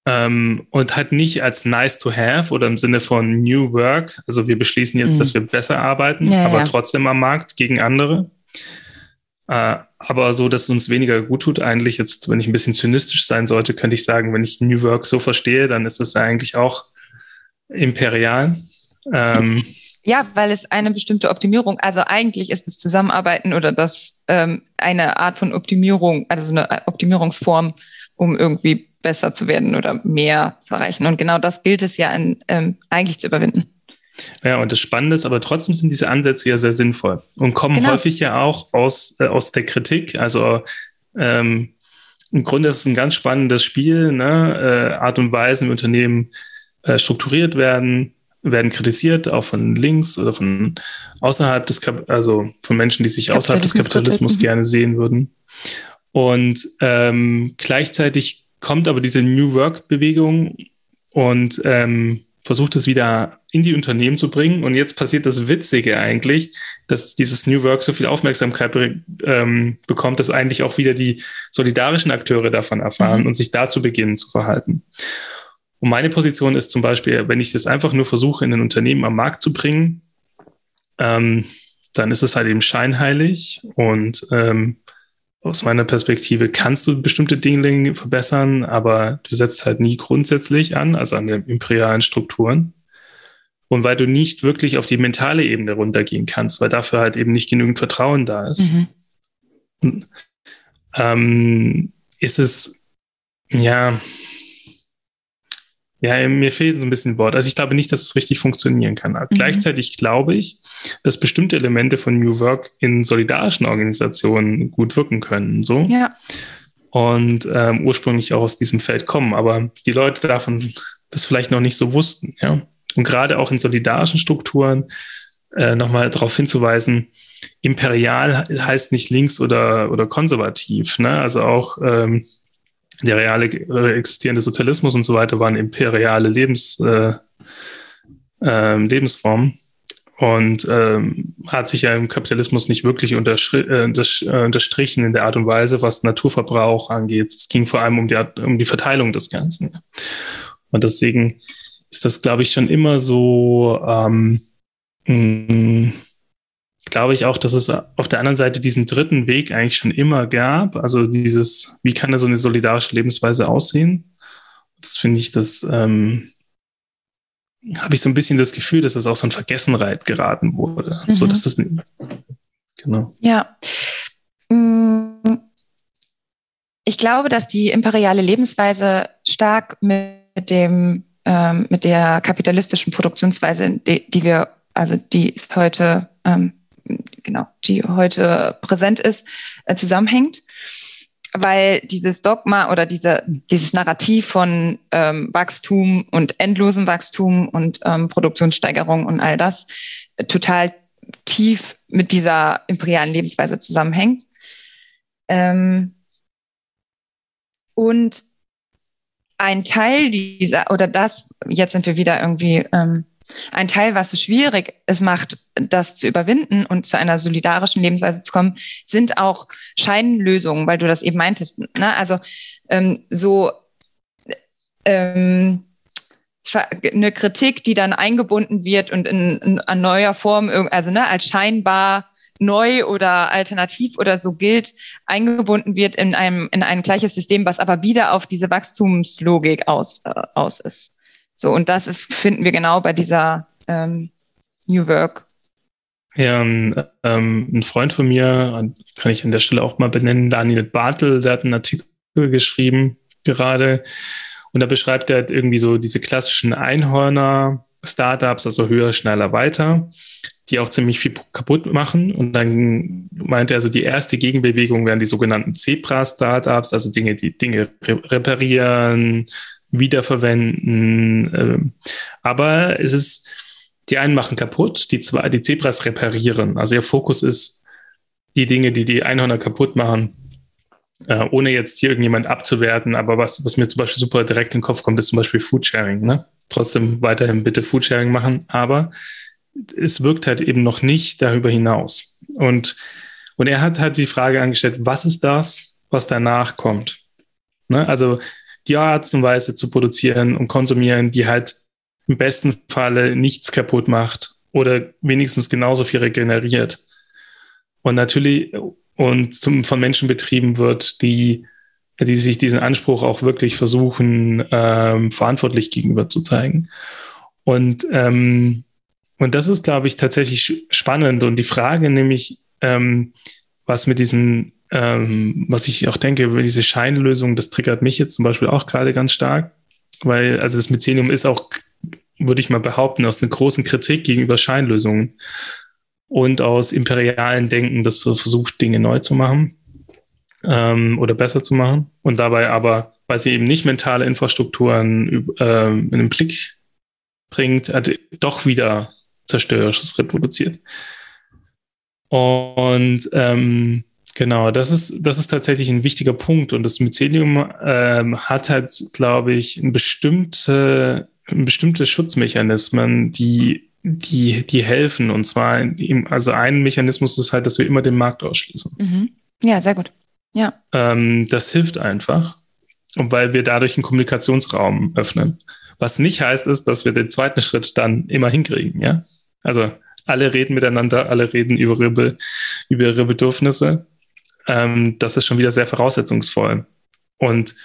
Ähm, und halt nicht als nice to have oder im Sinne von New Work. Also wir beschließen jetzt, mhm. dass wir besser arbeiten, ja, aber ja. trotzdem am Markt gegen andere. Äh, aber so, dass es uns weniger gut tut. Eigentlich jetzt, wenn ich ein bisschen zynistisch sein sollte, könnte ich sagen, wenn ich New Work so verstehe, dann ist das eigentlich auch imperial. Ähm, ja, weil es eine bestimmte Optimierung, also eigentlich ist das Zusammenarbeiten oder das ähm, eine Art von Optimierung, also eine Optimierungsform, um irgendwie besser zu werden oder mehr zu erreichen. Und genau das gilt es ja in, ähm, eigentlich zu überwinden. Ja, und das Spannende ist, aber trotzdem sind diese Ansätze ja sehr sinnvoll und kommen genau. häufig ja auch aus, äh, aus der Kritik. Also ähm, im Grunde ist es ein ganz spannendes Spiel, ne? äh, Art und Weise im Unternehmen äh, strukturiert werden, werden kritisiert, auch von links oder von außerhalb des, Kap also von Menschen, die sich außerhalb des Kapitalismus gerne sehen würden. Und ähm, gleichzeitig kommt aber diese New Work-Bewegung und ähm, versucht es wieder in die Unternehmen zu bringen. Und jetzt passiert das Witzige eigentlich, dass dieses New Work so viel Aufmerksamkeit ähm, bekommt, dass eigentlich auch wieder die solidarischen Akteure davon erfahren mhm. und sich dazu beginnen zu verhalten. Und meine Position ist zum Beispiel, wenn ich das einfach nur versuche, in ein Unternehmen am Markt zu bringen, ähm, dann ist es halt eben scheinheilig und ähm, aus meiner Perspektive kannst du bestimmte Dinge verbessern, aber du setzt halt nie grundsätzlich an, also an den imperialen Strukturen. Und weil du nicht wirklich auf die mentale Ebene runtergehen kannst, weil dafür halt eben nicht genügend Vertrauen da ist. Mhm. Und, ähm, ist es, ja, ja, mir fehlt so ein bisschen Wort. Also ich glaube nicht, dass es richtig funktionieren kann. Mhm. Gleichzeitig glaube ich, dass bestimmte Elemente von New Work in solidarischen Organisationen gut wirken können. So. Ja. Und ähm, ursprünglich auch aus diesem Feld kommen, aber die Leute davon das vielleicht noch nicht so wussten. Ja. Und gerade auch in solidarischen Strukturen äh, nochmal darauf hinzuweisen, imperial heißt nicht links oder, oder konservativ. Ne? Also auch ähm, der reale äh, existierende Sozialismus und so weiter waren imperiale Lebens, äh, äh, Lebensformen und ähm, hat sich ja im Kapitalismus nicht wirklich äh, äh, unterstrichen in der Art und Weise, was Naturverbrauch angeht. Es ging vor allem um die, um die Verteilung des Ganzen. Und deswegen ist das, glaube ich, schon immer so ähm, mh, glaube ich auch, dass es auf der anderen Seite diesen dritten Weg eigentlich schon immer gab. Also dieses, wie kann da so eine solidarische Lebensweise aussehen? Das finde ich, das ähm, habe ich so ein bisschen das Gefühl, dass das auch so ein Vergessenheit geraten wurde. Mhm. So, dass das, genau. Ja. Mm. Ich glaube, dass die imperiale Lebensweise stark mit dem, ähm, mit der kapitalistischen Produktionsweise, die, die wir, also die ist heute ähm, genau, die heute präsent ist, äh, zusammenhängt. Weil dieses Dogma oder diese, dieses Narrativ von ähm, Wachstum und endlosem Wachstum und ähm, Produktionssteigerung und all das äh, total tief mit dieser imperialen Lebensweise zusammenhängt. Ähm, und ein Teil dieser, oder das, jetzt sind wir wieder irgendwie ähm, ein Teil, was so schwierig es macht, das zu überwinden und zu einer solidarischen Lebensweise zu kommen, sind auch Scheinlösungen, weil du das eben meintest. Ne? Also ähm, so ähm, eine Kritik, die dann eingebunden wird und in, in, in neuer Form, also ne, als scheinbar neu oder alternativ oder so gilt, eingebunden wird in einem in ein gleiches System, was aber wieder auf diese Wachstumslogik aus, äh, aus ist. So, und das ist, finden wir genau bei dieser ähm, New Work. Ja, ähm, ein Freund von mir, kann ich an der Stelle auch mal benennen, Daniel Bartel, der hat einen Artikel geschrieben gerade und da beschreibt er halt irgendwie so diese klassischen Einhörner-Startups, also höher, schneller, weiter, die auch ziemlich viel kaputt machen. Und dann meinte er so, die erste Gegenbewegung wären die sogenannten Zebra-Startups, also Dinge, die Dinge reparieren, wiederverwenden. Ähm, aber es ist, die einen machen kaputt, die zwei, die Zebras reparieren. Also ihr Fokus ist die Dinge, die die Einhörner kaputt machen, äh, ohne jetzt hier irgendjemand abzuwerten. Aber was, was mir zum Beispiel super direkt in den Kopf kommt, ist zum Beispiel Foodsharing. Ne? Trotzdem weiterhin bitte Foodsharing machen, aber es wirkt halt eben noch nicht darüber hinaus. Und, und er hat halt die Frage angestellt, was ist das, was danach kommt? Ne? Also die Art und Weise zu produzieren und konsumieren, die halt im besten Falle nichts kaputt macht oder wenigstens genauso viel regeneriert. Und natürlich und zum, von Menschen betrieben wird, die, die sich diesen Anspruch auch wirklich versuchen, ähm, verantwortlich gegenüber zu zeigen. Und, ähm, und das ist, glaube ich, tatsächlich spannend. Und die Frage nämlich, ähm, was mit diesen ähm, was ich auch denke, diese Scheinlösung, das triggert mich jetzt zum Beispiel auch gerade ganz stark, weil also das Mycelium ist auch, würde ich mal behaupten, aus einer großen Kritik gegenüber Scheinlösungen und aus imperialen Denken, das versucht, Dinge neu zu machen ähm, oder besser zu machen und dabei aber, weil sie eben nicht mentale Infrastrukturen ähm, in den Blick bringt, also doch wieder Zerstörerisches reproduziert. Und ähm, genau, das ist, das ist tatsächlich ein wichtiger Punkt. Und das Mycelium ähm, hat halt, glaube ich, ein bestimmte, ein bestimmte Schutzmechanismen, die, die, die helfen. Und zwar, im, also ein Mechanismus ist halt, dass wir immer den Markt ausschließen. Mhm. Ja, sehr gut. Ja. Ähm, das hilft einfach. Und weil wir dadurch einen Kommunikationsraum öffnen. Was nicht heißt, ist, dass wir den zweiten Schritt dann immer hinkriegen, ja. Also alle reden miteinander, alle reden über ihre, über ihre Bedürfnisse. Ähm, das ist schon wieder sehr voraussetzungsvoll. Und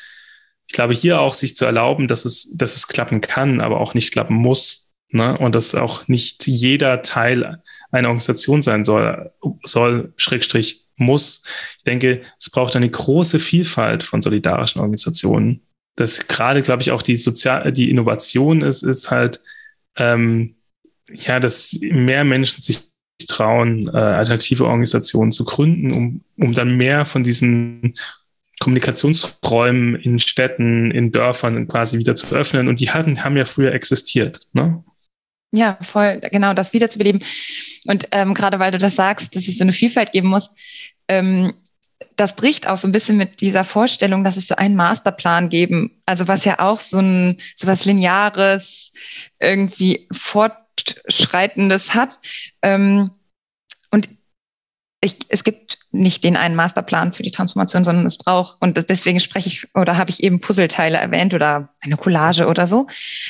ich glaube, hier auch sich zu erlauben, dass es, dass es klappen kann, aber auch nicht klappen muss. Ne? Und dass auch nicht jeder Teil einer Organisation sein soll, soll, Schrägstrich muss. Ich denke, es braucht eine große Vielfalt von solidarischen Organisationen. Das gerade, glaube ich, auch die Sozial, die Innovation ist, ist halt, ähm, ja, dass mehr Menschen sich trauen, äh, alternative Organisationen zu gründen, um, um dann mehr von diesen Kommunikationsräumen in Städten, in Dörfern quasi wieder zu öffnen. Und die hatten, haben ja früher existiert. Ne? Ja, voll, genau, das wiederzubeleben. Und ähm, gerade weil du das sagst, dass es so eine Vielfalt geben muss, ähm, das bricht auch so ein bisschen mit dieser Vorstellung, dass es so einen Masterplan geben, also was ja auch so ein so was Lineares, irgendwie fort Fortschreitendes hat. Ähm, und ich, es gibt nicht den einen Masterplan für die Transformation, sondern es braucht, und deswegen spreche ich oder habe ich eben Puzzleteile erwähnt oder eine Collage oder so,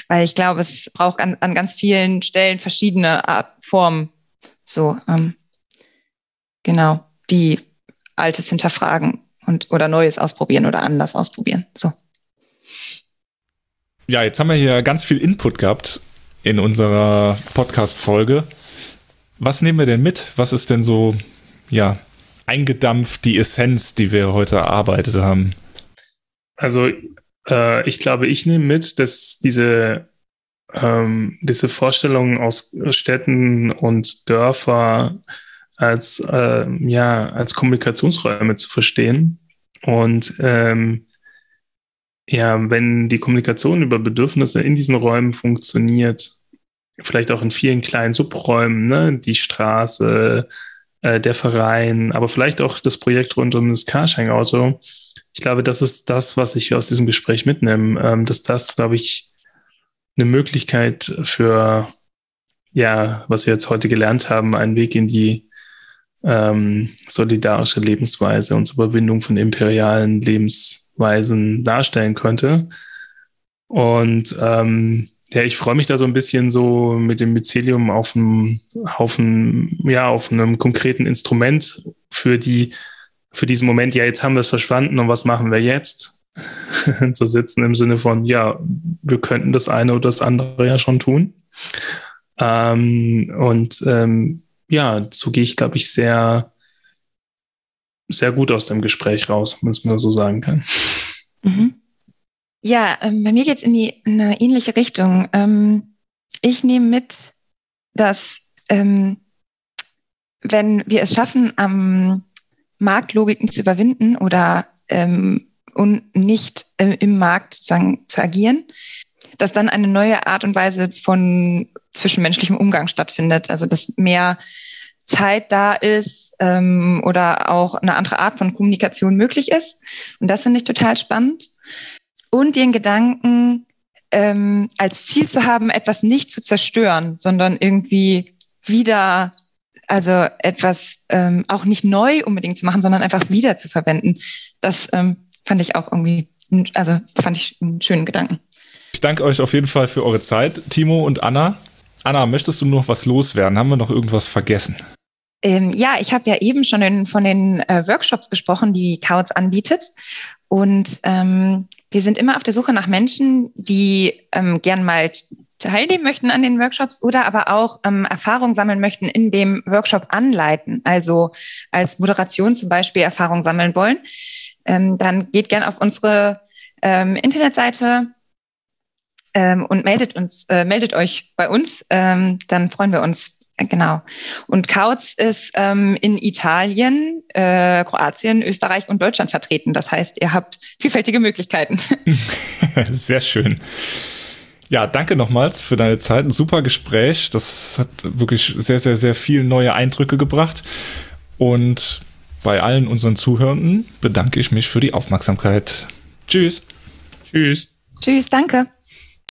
weil ich glaube, es braucht an, an ganz vielen Stellen verschiedene Art, Formen, so, ähm, genau, die Altes hinterfragen und oder Neues ausprobieren oder anders ausprobieren, so. Ja, jetzt haben wir hier ganz viel Input gehabt in unserer Podcast-Folge. Was nehmen wir denn mit? Was ist denn so, ja, eingedampft die Essenz, die wir heute erarbeitet haben? Also, äh, ich glaube, ich nehme mit, dass diese, ähm, diese Vorstellung aus Städten und Dörfer als, äh, ja, als Kommunikationsräume zu verstehen. Und ähm, ja, wenn die Kommunikation über Bedürfnisse in diesen Räumen funktioniert, vielleicht auch in vielen kleinen Subräumen, ne, die Straße, äh, der Verein, aber vielleicht auch das Projekt rund um das Carsharing-Auto. Ich glaube, das ist das, was ich aus diesem Gespräch mitnehme, ähm, dass das, glaube ich, eine Möglichkeit für, ja, was wir jetzt heute gelernt haben, einen Weg in die ähm, solidarische Lebensweise und zur Überwindung von imperialen Lebensweisen Weisen darstellen könnte. Und ähm, ja, ich freue mich da so ein bisschen so mit dem Mycelium auf einem Haufen, ja, auf einem konkreten Instrument für die, für diesen Moment, ja, jetzt haben wir es verstanden und was machen wir jetzt? zu sitzen im Sinne von, ja, wir könnten das eine oder das andere ja schon tun. Ähm, und ähm, ja, so gehe ich, glaube ich, sehr, sehr gut aus dem Gespräch raus, wenn es mir so sagen kann. Mhm. Ja, ähm, bei mir geht es in, in eine ähnliche Richtung. Ähm, ich nehme mit, dass ähm, wenn wir es schaffen, am Marktlogiken zu überwinden oder ähm, und nicht äh, im Markt sozusagen zu agieren, dass dann eine neue Art und Weise von zwischenmenschlichem Umgang stattfindet. Also dass mehr Zeit da ist ähm, oder auch eine andere Art von Kommunikation möglich ist. Und das finde ich total spannend. Und den Gedanken, ähm, als Ziel zu haben, etwas nicht zu zerstören, sondern irgendwie wieder, also etwas ähm, auch nicht neu unbedingt zu machen, sondern einfach wieder zu verwenden. Das ähm, fand ich auch irgendwie, also fand ich einen schönen Gedanken. Ich danke euch auf jeden Fall für eure Zeit, Timo und Anna. Anna, möchtest du noch was loswerden? Haben wir noch irgendwas vergessen? Ähm, ja, ich habe ja eben schon in, von den äh, Workshops gesprochen, die Kautz anbietet. Und ähm, wir sind immer auf der Suche nach Menschen, die ähm, gern mal teilnehmen möchten an den Workshops oder aber auch ähm, Erfahrung sammeln möchten in dem Workshop anleiten. Also als Moderation zum Beispiel Erfahrung sammeln wollen. Ähm, dann geht gern auf unsere ähm, Internetseite ähm, und meldet uns, äh, meldet euch bei uns. Ähm, dann freuen wir uns Genau. Und Kautz ist ähm, in Italien, äh, Kroatien, Österreich und Deutschland vertreten. Das heißt, ihr habt vielfältige Möglichkeiten. Sehr schön. Ja, danke nochmals für deine Zeit. Ein super Gespräch. Das hat wirklich sehr, sehr, sehr viel neue Eindrücke gebracht. Und bei allen unseren Zuhörenden bedanke ich mich für die Aufmerksamkeit. Tschüss. Tschüss. Tschüss, danke.